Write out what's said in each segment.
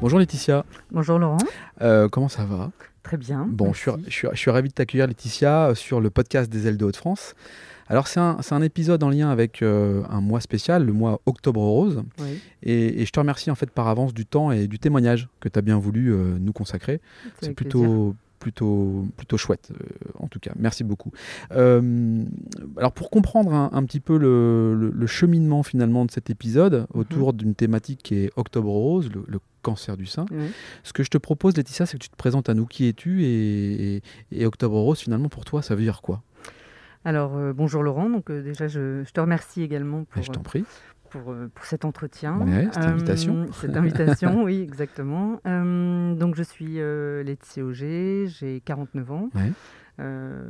Bonjour Laetitia. Bonjour Laurent. Euh, comment ça va? Très bien. Bon, je suis, je, suis, je suis, ravi de t'accueillir Laetitia euh, sur le podcast des ailes de Hauts-de-France. Alors c'est un, un, épisode en lien avec euh, un mois spécial, le mois Octobre Rose. Oui. Et, et, je te remercie en fait par avance du temps et du témoignage que tu as bien voulu euh, nous consacrer. C'est plutôt, plutôt, plutôt chouette, euh, en tout cas. Merci beaucoup. Euh, alors, pour comprendre un, un petit peu le, le, le, cheminement finalement de cet épisode autour mmh. d'une thématique qui est Octobre Rose, le, le cancer du sein, ce que je te propose, Laetitia, c'est que tu te présentes à nous qui es-tu et, et, et, Octobre Rose, finalement, pour toi, ça veut dire quoi? Alors euh, bonjour Laurent, donc euh, déjà je, je, te remercie également pour, je t'en prie. Pour, euh, pour, cet entretien. Ouais, cette invitation. cette invitation, oui, exactement. donc je suis Laetitia Auger, j'ai 49 ans. Ouais. Euh,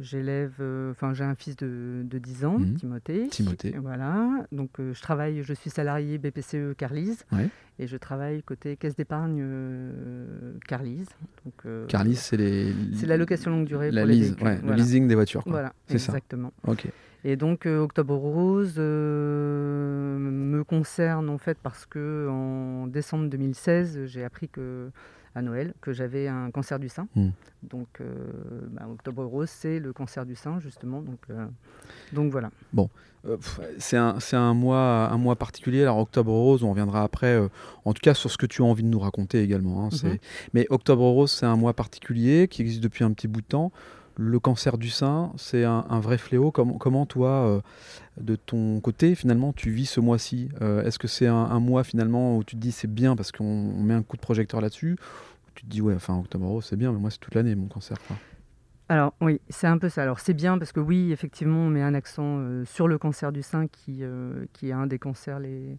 j'élève, euh, enfin j'ai un fils de, de 10 ans, mmh. Timothée. Timothée. Voilà. Donc euh, je travaille, je suis salarié BPCE Carlise ouais. et je travaille côté caisse d'épargne Carlise. Donc Carlise, c'est les. C'est la location longue durée la pour les ouais, voilà. le leasing des voitures. Quoi. Voilà, c'est exactement. Ça. Ok. Et donc Octobre Rose me concerne en fait parce que en décembre 2016, j'ai appris que à Noël que j'avais un cancer du sein. Mmh. Donc, euh, bah, Octobre Rose, c'est le cancer du sein, justement. Donc, euh, donc voilà. Bon, euh, c'est un, un, mois, un mois particulier. Alors, Octobre Rose, on reviendra après, en tout cas sur ce que tu as envie de nous raconter également. Hein, mmh. Mais Octobre Rose, c'est un mois particulier qui existe depuis un petit bout de temps. Le cancer du sein, c'est un, un, vrai fléau. Comment, comment toi, de ton côté, finalement, tu vis ce mois-ci? Est-ce que c'est un, un, mois, finalement, où tu te dis c'est bien parce qu'on met un coup de projecteur là-dessus? Tu te dis ouais enfin octobre c'est bien mais moi c'est toute l'année mon cancer. Alors oui, c'est un peu ça. Alors c'est bien parce que oui, effectivement, on met un accent euh, sur le cancer du sein qui, euh, qui est un des cancers les,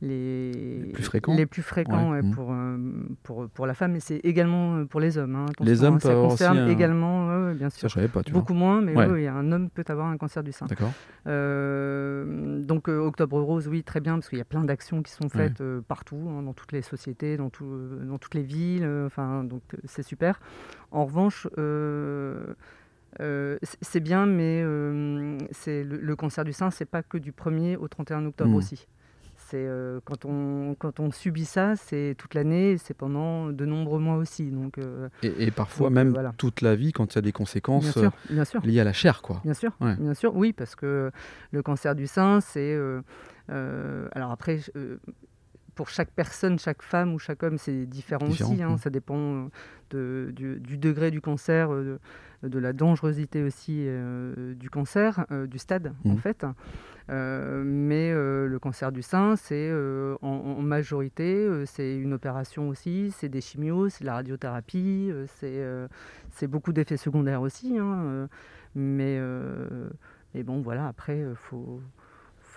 les, les plus fréquents, les plus fréquents ouais. ouais, mmh. pour, euh, pour, pour la femme, mais c'est également pour les hommes. Hein. les hommes hein, ça peuvent concerne aussi, également, euh, bien sûr, ça, pas, beaucoup vois. moins, mais ouais. oui, un homme peut avoir un cancer du sein. D'accord. Euh, donc Octobre Rose, oui, très bien, parce qu'il y a plein d'actions qui sont faites partout, hein, dans toutes les sociétés, dans, tout, dans toutes les villes, enfin, donc c'est super. En revanche, euh, c'est bien, mais euh, c'est le, le, cancer du sein, c'est pas que du 1er au 31 octobre mmh. aussi. C'est euh, quand on quand on subit ça, c'est toute l'année, c'est pendant de nombreux mois aussi. Donc et, et, parfois donc, même voilà. toute la vie quand il y a des conséquences bien sûr, bien sûr. liées à la chair, quoi. Bien sûr, ouais. bien sûr, oui, parce que le cancer du sein, c'est alors après pour chaque personne, chaque femme ou chaque homme, c'est différent, différent, aussi. Hein, mmh. Ça dépend de, du, du, degré du cancer, de, de la dangerosité aussi euh, du cancer, euh, du stade mmh. en fait. Euh, mais le cancer du sein, c'est en, en, majorité, c'est une opération aussi, c'est des chimios, c'est de la radiothérapie, c'est beaucoup d'effets secondaires aussi. Hein, mais, mais bon, voilà, après, il faut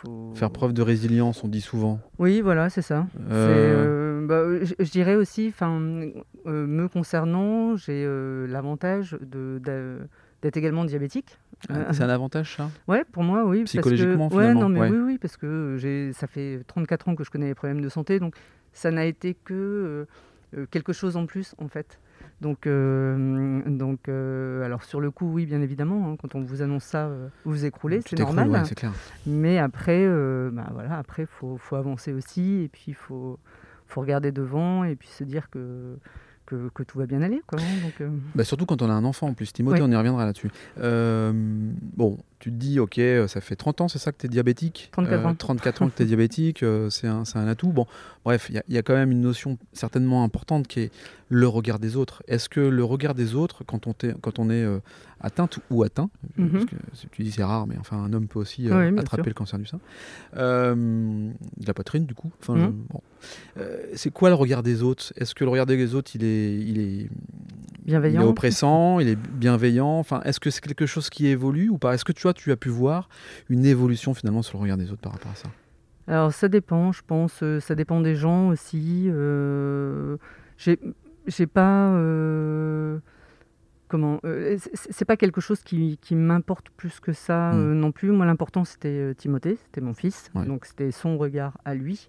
faut... Faire preuve de résilience, on dit souvent. Oui, voilà, c'est ça. Euh... Euh, bah, je, je, dirais aussi, euh, me concernant, j'ai euh, l'avantage d'être également diabétique. Ah, c'est un avantage, ça? Ouais, pour moi, oui. Psychologiquement, parce que, finalement. Ouais, non, mais ouais. oui, oui, parce que ça fait 34 ans que je connais les problèmes de santé, donc ça n'a été que euh, quelque chose en plus, en fait. Donc, euh, donc euh, alors sur le coup, oui, bien évidemment, hein, quand on vous annonce ça, euh, vous vous écroulez, c'est normal. Ouais, clair. Mais après, bah, voilà, après, faut, faut avancer aussi, et puis il faut, faut regarder devant, et puis se dire que que, que, tout va bien aller. Quoi, hein, donc, bah surtout quand on a un enfant en plus. Timothée, on y reviendra là-dessus. Bon, tu te dis, ok, ça fait 30 ans, c'est ça que tu es diabétique 34 ans. 34 ans que tu es diabétique, euh, c'est un, un, atout. Bon, bref, il y, y, a quand même une notion certainement importante qui est le regard des autres. Est-ce que le regard des autres, quand on, quand on est euh, atteinte ou atteint, mm -hmm. parce que tu dis c'est rare, mais enfin un homme peut aussi euh, oui, attraper sûr. le cancer du sein, euh, de la poitrine du coup. Enfin, Mhm. mm -hmm. bon. c'est quoi le regard des autres? Est-ce que le regard des autres, il est, il est bienveillant, il est oppressant, il est bienveillant? Enfin, est-ce que c'est quelque chose qui évolue ou pas? Est-ce que tu tu as pu voir une évolution finalement sur le regard des autres par rapport à ça? Alors ça dépend, je pense. Euh, ça dépend des gens aussi. Euh, j'ai pas comment c'est pas quelque chose qui, qui m'importe plus que ça mmh. non plus moi l'important c'était Timothée c'était mon fils donc c'était son regard à lui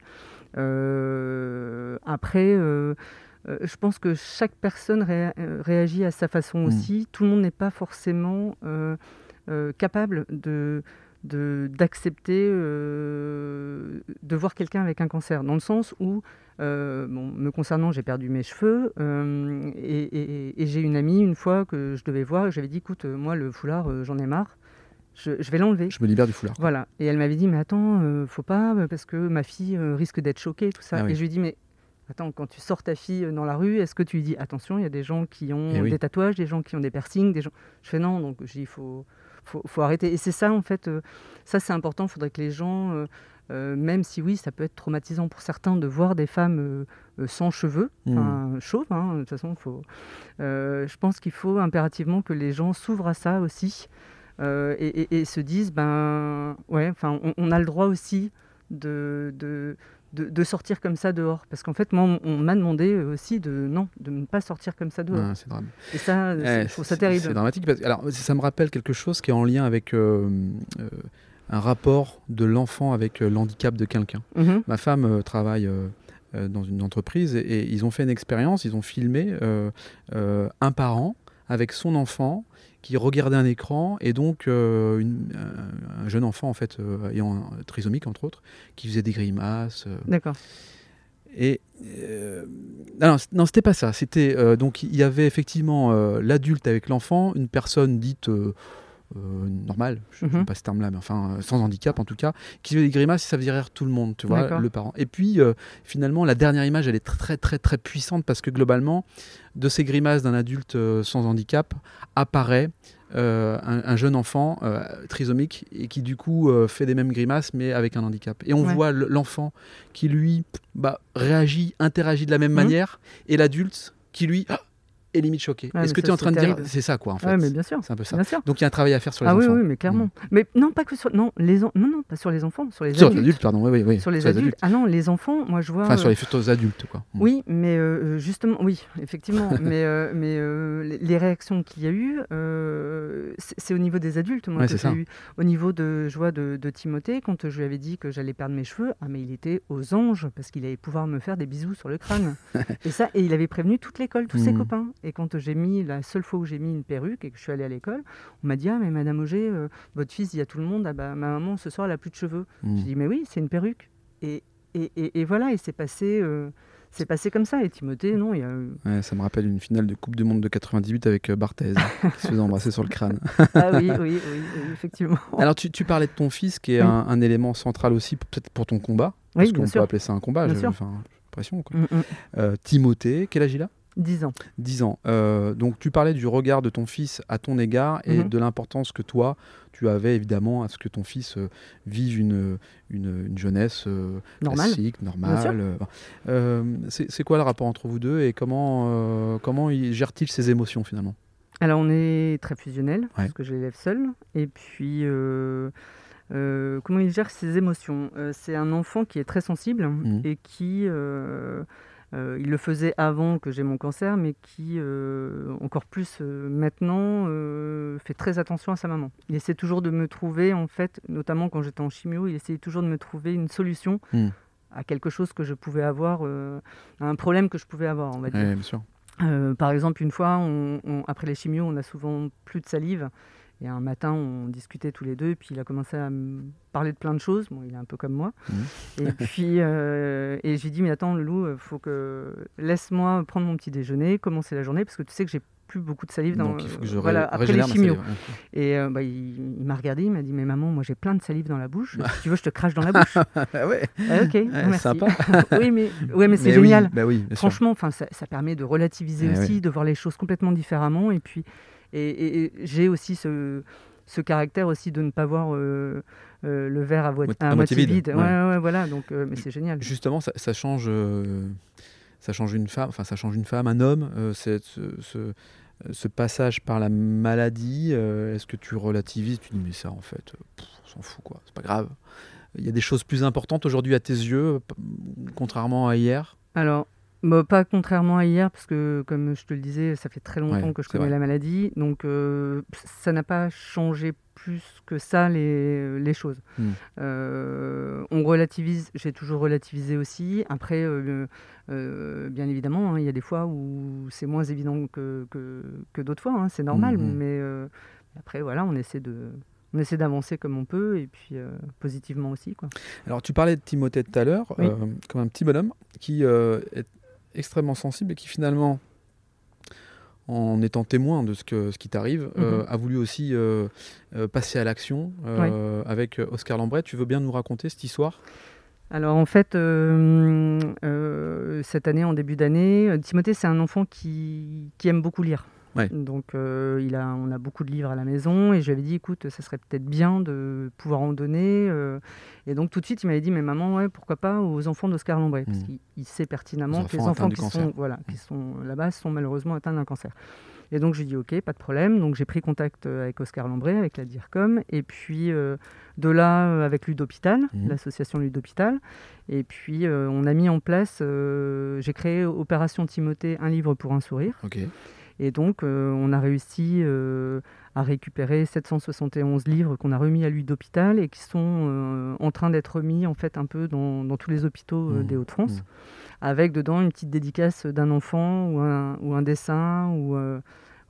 après je pense que chaque personne réagit à sa façon mmh. aussi tout le monde n'est pas forcément capable de d'accepter de, de, voir quelqu'un avec un cancer, dans le sens où euh, bon, me concernant, j'ai perdu mes cheveux euh, et, j'ai une amie, une fois que je devais voir, j'avais dit écoute, euh, moi, le foulard, j'en ai marre. Je, vais l'enlever. Je me libère du foulard. Voilà. Et elle m'avait dit mais attends, faut pas, parce que ma fille risque d'être choquée, tout ça. Ah et je lui ai dit mais attends, quand tu sors ta fille dans la rue, est-ce que tu lui dis attention, il y a des gens qui ont eh des tatouages, des gens qui ont des piercings, des gens. Je fais non, donc je dis il faut, faut, faut, arrêter. Et c'est ça en fait, ça c'est important. Il faudrait que les gens euh, même si oui, ça peut être traumatisant pour certains de voir des femmes euh, euh, sans cheveux, mmh. chauves, hein, de toute façon, faut, je pense qu'il faut impérativement que les gens s'ouvrent à ça aussi et, se disent, ben ouais, enfin, on, a le droit aussi de, de, de, sortir comme ça dehors. Parce qu'en fait, moi, on, m'a demandé aussi de non, de ne pas sortir comme ça dehors. c'est drame. Et ça, je trouve ça terrible. C'est dramatique. Parce, alors, ça me rappelle quelque chose qui est en lien avec un rapport de l'enfant avec euh, l'handicap de quelqu'un. Mhm. Ma femme euh, travaille euh, dans une entreprise et, ils ont fait une expérience, ils ont filmé un parent avec son enfant qui regardait un écran et donc un jeune enfant en fait ayant trisomique entre autres qui faisait des grimaces. D'accord. Et non, non c'était pas ça. C'était donc il y avait effectivement l'adulte avec l'enfant, une personne dite euh, normal, je ne mhm. pas ce terme-là, mais enfin euh, sans handicap en tout cas, qui fait des grimaces, ça faisait rire tout le monde, tu vois, le parent. Et puis euh, finalement, la dernière image, elle est très très très puissante parce que globalement, de ces grimaces d'un adulte sans handicap apparaît un, jeune enfant trisomique et qui du coup fait des mêmes grimaces mais avec un handicap. Et on voit l'enfant qui lui bah, réagit, interagit de la même mhm. manière et l'adulte qui lui et limite choqué. Est-ce que tu es en train de dire c'est ça quoi en fait mais bien sûr. C'est un peu ça. Donc il y a un travail à faire sur les ah, enfants. Oui, oui, mais clairement. Mm. Mais non, pas que sur non les non non pas sur les enfants, sur les sur adultes. pardon, oui oui Sur les, adultes. Ah non, les enfants, moi je vois. Enfin sur les futurs adultes quoi. Mm. Oui, mais euh, justement, oui, effectivement, mais euh, mais euh, les réactions qu'il y a eu, c'est au niveau des adultes. Moi, que j'ai eu au niveau de joie de, de, Timothée quand je lui avais dit que j'allais perdre mes cheveux, ah mais il était aux anges parce qu'il allait pouvoir me faire des bisous sur le crâne. et ça, et il avait prévenu toute l'école, tous ses mm. copains. Et quand j'ai mis la seule fois où j'ai mis une perruque et que je suis allée à l'école, on m'a dit Ah, mais Madame Auger, euh, votre fils, il y a tout le monde. Ah, bah, ma maman, ce soir, elle a plus de cheveux. Mmh. J'ai dit Mais oui, c'est une perruque. Et, et, et, voilà, et c'est passé. Euh, c'est passé comme ça. Et Timothée, non, il y a. Ouais, ça me rappelle une finale de Coupe du Monde de 98 avec euh, Barthez, qui se faisait embrasser sur le crâne. ah oui, oui, oui, effectivement. Alors, tu, tu, parlais de ton fils, qui est un, un, élément central aussi, peut-être pour ton combat. Oui, parce qu'on peut appeler ça un combat. J'ai l'impression. Mm, mm. Timothée, quel âge il a? 10 ans. 10 ans. Euh, donc tu parlais du regard de ton fils à ton égard et mhm. de l'importance que toi, tu avais évidemment à ce que ton fils euh, vive une, une, jeunesse euh, classique, normale. c'est quoi le rapport entre vous deux et comment, comment gère-t-il ses émotions finalement? Alors on est très fusionnel, parce que je l'élève seul. Et puis... comment il gère ses émotions? C'est un enfant qui est très sensible mhm. et qui euh, il le faisait avant que j'ai mon cancer, mais qui, euh, encore plus euh, maintenant, fait très attention à sa maman. Il essaie toujours de me trouver, en fait, notamment quand j'étais en chimio, il essayait toujours de me trouver une solution hmm. à quelque chose que je pouvais avoir, à un problème que je pouvais avoir, on va dire. bien sûr. par exemple, une fois, après les chimios, on a souvent plus de salive. Et un matin, on discutait tous les deux, et puis il a commencé à me parler de plein de choses. Bon, il est un peu comme moi. Mmh. Et puis, euh, et j'ai dit, mais attends, Loulou, euh, faut que laisse-moi prendre mon petit déjeuner, commencer la journée, parce que tu sais que j'ai plus beaucoup de salive dans, Donc, il faut que je voilà, après les chimios. Et euh, bah, il, m'a regardé, il m'a dit, mais maman, moi j'ai plein de salive dans la bouche. si tu veux, je te crache dans la bouche. Ah ouais. Ah, ok, merci. Sympa. oui, mais, ouais, mais c'est génial. bah oui, Franchement, enfin, ça, ça, permet de relativiser eh aussi, de voir les choses complètement différemment. Et puis, et, j'ai aussi ce, ce, caractère aussi de ne pas voir euh, euh, le verre à, moitié, vide. Ouais. Ouais, voilà, donc, euh, mais c'est génial. Justement, ça, ça change, ça change une femme, enfin ça change une femme, un homme, ce, passage par la maladie. Est-ce que tu relativises Tu dis mais ça en fait, on s'en fout quoi, c'est pas grave. Il y a des choses plus importantes aujourd'hui à tes yeux, contrairement à hier? Alors bah, Pas contrairement à hier, parce que comme je te le disais, ça fait très longtemps que je connais la maladie. Donc euh, ça n'a pas changé plus que ça les, les choses. Hmm. Euh, on relativise, j'ai toujours relativisé aussi. Après, euh, bien évidemment, hein, il y a des fois où c'est moins évident que, que, que d'autres fois, hein, c'est normal. Hmm, hmm. Mais après, voilà, on essaie de on essaie d'avancer comme on peut et puis positivement aussi. Quoi. Alors tu parlais de Timothée tout à l'heure, comme un petit bonhomme qui est extrêmement sensible et qui finalement, en étant témoin de ce, que, ce qui t'arrive, euh, mhm. a voulu aussi euh, euh, passer à l'action avec Oscar Lambret. Tu veux bien nous raconter cette histoire? Alors en fait, cette année, en début d'année, Timothée, c'est un enfant qui, qui, aime beaucoup lire. Donc euh, il a, on a beaucoup de livres à la maison et je lui avais dit écoute, ça serait peut-être bien de pouvoir en donner. Euh. et donc tout de suite il m'avait dit mais maman ouais pourquoi pas aux enfants d'Oscar Lambret parce mmh. qu'il sait pertinemment que les enfants qui sont voilà qui mmh. sont là-bas sont malheureusement atteints d'un cancer. Et donc j'ai dit ok pas de problème donc j'ai pris contact euh, avec Oscar Lambret avec la DIRCOM et puis de là avec Ludhôpital mmh. l'association Ludhôpital et puis on a mis en place j'ai créé Opération Timothée un livre pour un sourire. Et donc, euh, on a réussi euh, à récupérer 771 livres qu'on a remis à lui d'hôpital et qui sont euh, en train d'être remis en fait un peu dans, tous les hôpitaux mmh. des Hauts-de-France, mmh. avec dedans une petite dédicace d'un enfant ou un, ou un, dessin ou,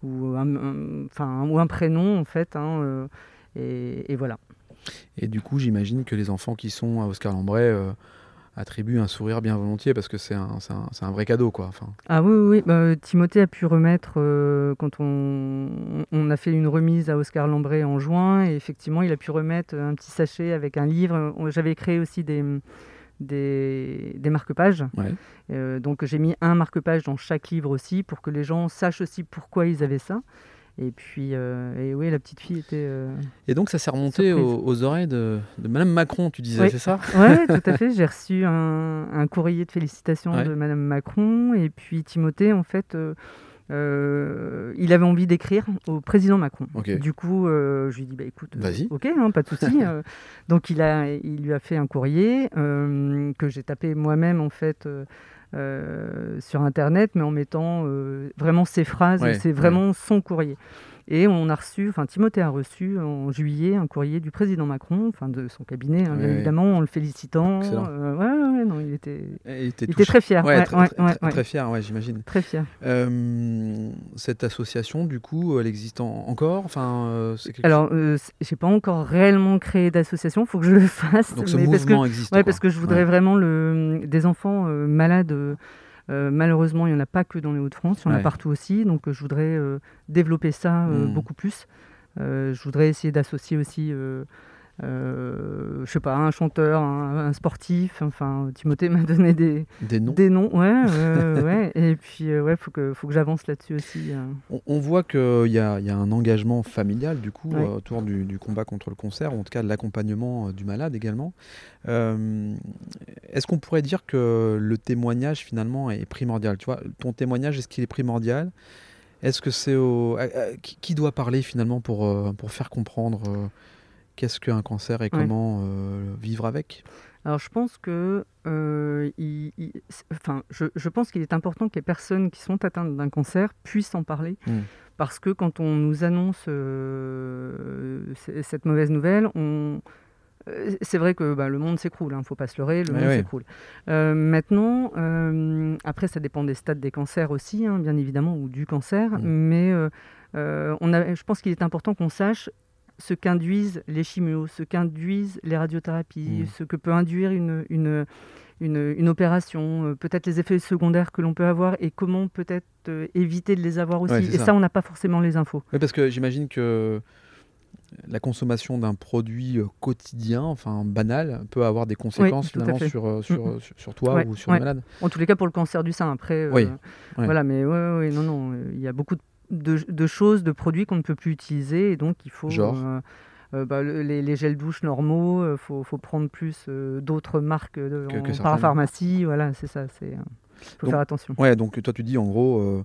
ou, un, enfin, ou un prénom en fait. Hein, et, et, voilà. Et du coup, j'imagine que les enfants qui sont à Oscar Lambret attribue un sourire bien volontiers parce que c'est un, un, un, vrai cadeau. Quoi. Enfin... Ah oui, oui, bah, Timothée a pu remettre, euh, quand on, on, a fait une remise à Oscar Lambret en juin, et effectivement, il a pu remettre un petit sachet avec un livre. J'avais créé aussi des, des, des marque-pages. Euh, donc j'ai mis un marque-page dans chaque livre aussi pour que les gens sachent aussi pourquoi ils avaient ça. Et puis, euh, et oui, la petite fille était. Euh, et donc, ça s'est remonté aux, oreilles de, de, Madame Macron, tu disais, c'est ça? Oui, tout à fait. J'ai reçu un, un, courrier de félicitations de Madame Macron. Et puis, Timothée, en fait, euh, il avait envie d'écrire au président Macron. Du coup, je lui ai dit bah, écoute, ok, hein, pas de souci. donc, il, a, il lui a fait un courrier que j'ai tapé moi-même, en fait. Euh, sur Internet, mais en mettant euh, vraiment ses phrases, c'est vraiment son courrier. Et on a reçu, enfin Timothée a reçu en juillet un courrier du président Macron, enfin de son cabinet, hein, bien évidemment, en le félicitant. Euh, ouais, ouais, non, il était, il était, très fier. Ouais, très, très, très, fier, ouais, j'imagine. Très fier. Euh, cette association, du coup, elle existe encore? Enfin, euh, Alors, euh, j'ai pas encore réellement créé d'association, il faut que je le fasse. Donc ce mouvement parce que, existe. Ouais, parce que je voudrais vraiment le, des enfants malades malheureusement, il n'y en a pas que dans les Hauts-de-France, il y en a partout aussi. Donc, je voudrais euh, développer ça euh, hmm. beaucoup plus. je voudrais essayer d'associer aussi euh, je sais pas, un chanteur, un, sportif. Enfin, Timothée m'a donné des, des noms. Des noms, ouais. ouais. Et puis, euh, ouais, faut que, faut que j'avance là-dessus aussi. Euh. On, voit qu'il y a, y a, un engagement familial, du coup, autour du, combat contre le cancer, ou en tout cas de l'accompagnement du malade également. Est-ce qu'on pourrait dire que le témoignage, finalement, est primordial? Tu vois, ton témoignage, est-ce qu'il est primordial? Est-ce que c'est au... Qui doit parler, finalement, pour, pour faire comprendre Qu'est-ce qu'un cancer et comment euh, vivre avec? Alors je pense que, euh, enfin, je, pense qu'il est important que les personnes qui sont atteintes d'un cancer puissent en parler, mmh. parce que quand on nous annonce euh, cette mauvaise nouvelle, on, c'est vrai que bah, le monde s'écroule, il hein, ne faut pas se leurrer, le monde s'écroule. maintenant, après, ça dépend des stades des cancers aussi, hein, bien évidemment, ou du cancer, mmh. mais on a, je pense qu'il est important qu'on sache ce qu'induisent les chimios, ce qu'induisent les radiothérapies, mmh. ce que peut induire une, une, une, opération, euh, peut-être les effets secondaires que l'on peut avoir et comment peut-être euh, éviter de les avoir aussi. et ça, on n'a pas forcément les infos. Oui, parce que j'imagine que la consommation d'un produit euh, quotidien, enfin banal, peut avoir des conséquences finalement sur, sur, mmh. sur, toi ou sur le malade. En tous les cas, pour le cancer du sein, après. oui. Voilà, mais oui, non, non, il y a beaucoup de de, choses, de produits qu'on ne peut plus utiliser. Et donc, il faut. Euh, euh, bah, les, gels douches normaux, il euh, faut, prendre plus d'autres marques de, en pharmacie Voilà, c'est ça. Il faut faire attention. Ouais, donc toi, tu dis en gros.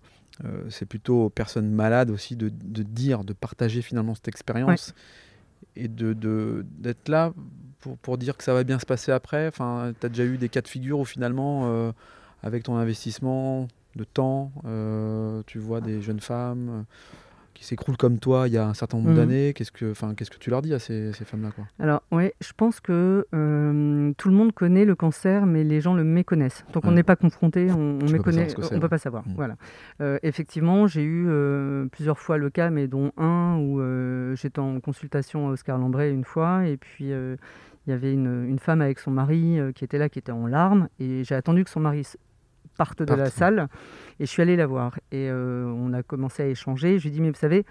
C'est plutôt aux personnes malades aussi de, dire, de partager finalement cette expérience et d'être de, d'être là pour, pour, dire que ça va bien se passer après. Enfin, tu as déjà eu des cas de figure où finalement, avec ton investissement de temps, tu vois des jeunes femmes qui s'écroulent comme toi il y a un certain nombre mmh. d'années. Qu'est-ce que, enfin, qu'est-ce que tu leur dis à ces, ces femmes-là quoi? Alors, oui, je pense que euh, tout le monde connaît le cancer, mais les gens le méconnaissent. Donc, on n'est pas confronté, on, ne méconnaît, on peut pas savoir. Mmh. Voilà. Euh, effectivement, j'ai eu euh, plusieurs fois le cas, mais dont un où j'étais en consultation à Oscar Lambray une fois, et puis il y avait une, une, femme avec son mari qui était là, qui était en larmes, et j'ai attendu que son mari parte de la salle. Et je suis allée la voir. Et euh, on a commencé à échanger. Je lui ai dit, mais vous savez,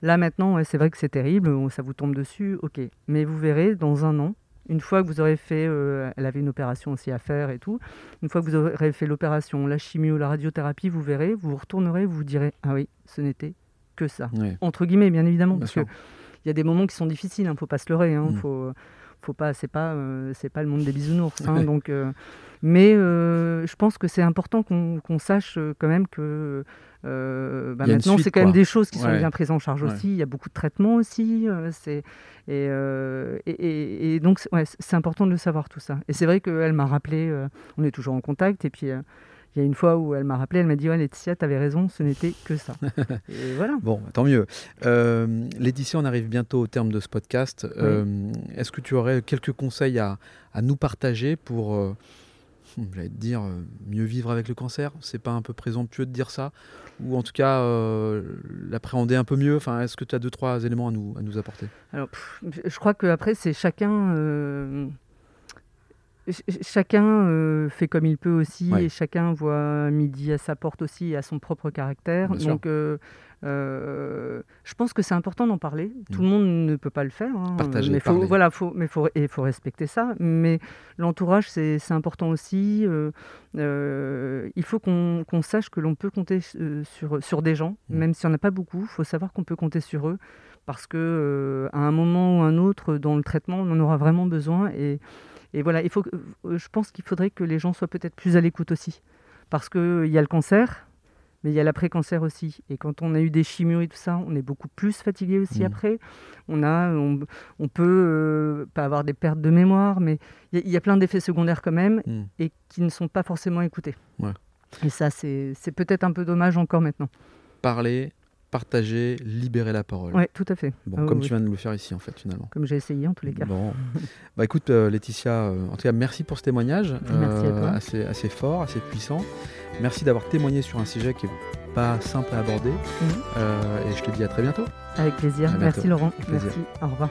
là maintenant, c'est vrai que c'est terrible, ça vous tombe dessus, ok. Mais vous verrez, dans un an, une fois que vous aurez fait, euh, elle avait une opération aussi à faire et tout, une fois que vous aurez fait l'opération, la chimio, la radiothérapie, vous verrez, vous retournerez, vous vous direz, ah oui, ce n'était que ça. Entre guillemets, bien évidemment, parce qu'il y a des moments qui sont difficiles, il hein, ne faut pas se leurrer, hein, mm. faut, faut pas, c'est pas, euh, c'est pas le monde des bisounours. Hein, donc, euh, mais euh, je pense que c'est important qu'on sache quand même que bah, maintenant c'est quand même des choses qui sont bien prises en charge aussi. Il y a beaucoup de traitements aussi. c'est et, et, et, donc c'est important de le savoir tout ça. Et c'est vrai qu'elle m'a rappelé, on est toujours en contact et puis il y a une fois où elle m'a rappelé, elle m'a dit ouais, Laetitia, tu avais raison, ce n'était que ça. et voilà. Bon, tant mieux. Euh, Laetitia, on arrive bientôt au terme de ce podcast. Euh, est-ce que tu aurais quelques conseils à, nous partager pour, euh, j'allais te dire, mieux vivre avec le cancer? C'est pas un peu présomptueux de dire ça? Ou en tout cas, l'appréhender un peu mieux? Enfin, Est-ce que tu as deux, trois éléments à nous, à nous apporter? Alors, je crois qu'après, c'est chacun chacun euh, fait comme il peut aussi et chacun voit midi à sa porte aussi et à son propre caractère. Donc, euh, euh, je pense que c'est important d'en parler. Tout mm. le monde ne peut pas le faire. Hein. Partager, mais faut, voilà, faut, mais faut, il faut respecter ça. Mais l'entourage, c'est important aussi. il faut qu'on sache que l'on peut compter sur, sur des gens, mm. même si on n'a pas beaucoup. Il faut savoir qu'on peut compter sur eux parce que à un moment ou un autre dans le traitement, on en aura vraiment besoin et et voilà, il faut, euh, je pense qu'il faudrait que les gens soient peut-être plus à l'écoute aussi. Parce qu'il y a le cancer, mais il y a l'après-cancer aussi. Et quand on a eu des chimios et tout ça, on est beaucoup plus fatigué aussi mmh. après. On, a, on, peut euh, pas avoir des pertes de mémoire, mais il y, a plein d'effets secondaires quand même mmh. et qui ne sont pas forcément écoutés. Et ça, c'est peut-être un peu dommage encore maintenant. Parler, partager, libérer la parole. Oui, tout à fait. Bon, ah comme tu viens de le faire ici, en fait, finalement. Comme j'ai essayé, en tous les cas. Bon. bah écoute, euh, Laetitia, euh, en tout cas, merci pour ce témoignage. Merci à toi. Euh, assez, assez fort, assez puissant. Merci d'avoir témoigné sur un sujet qui n'est pas simple à aborder. Mhm. et je te dis à très bientôt. Avec plaisir. Merci Laurent. Merci. Au revoir.